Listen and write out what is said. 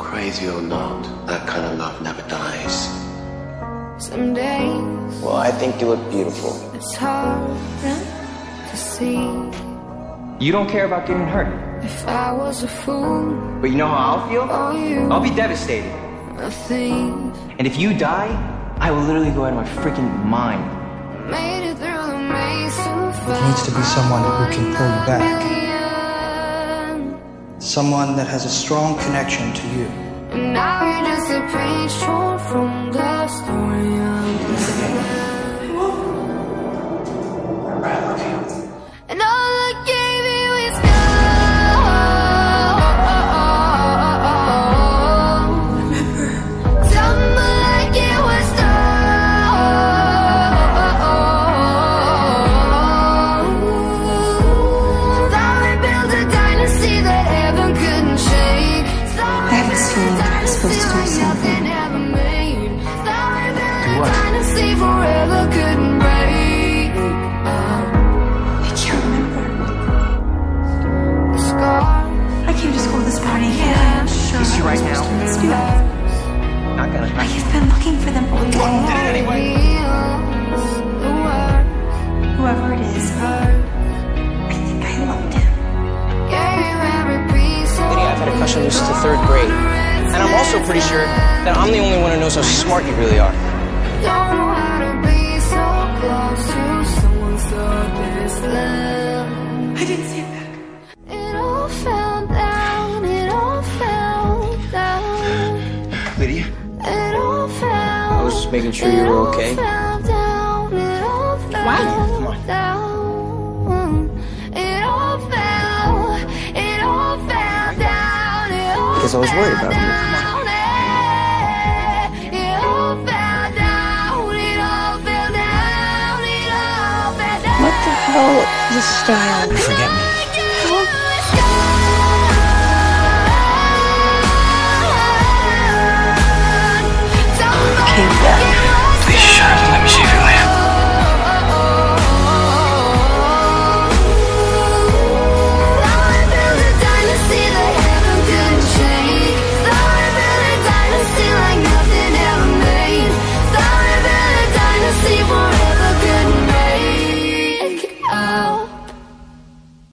crazy or not, that kind of love never dies. Some days Well, I think you look beautiful. it's hard to see. You don't care about getting hurt. If I was a fool But you know how I'll feel? you, I'll be devastated. a thief, And if you die, I will literally go out of my freaking mind. made it through the maze to It needs to be someone who can pull you back. Someone that has a strong connection to you. What? Dynasty forever couldn't break. I can't remember. The scar I came to school this morning and I'm sure Is she right now? supposed to miss you. Not gonna. I have been looking for them all day. reveals the words Whoever it is. I think I loved him. Gave every piece of Lydia, I've had a crush on you since the third grade. And I'm also pretty sure that I'm the only one who knows how smart you really are. Just making sure you were okay. It all fell down, it all fell Why? Come on. down. It all fell, it all fell down, it all Because I was worried about you. What the hell is this style? Forget me.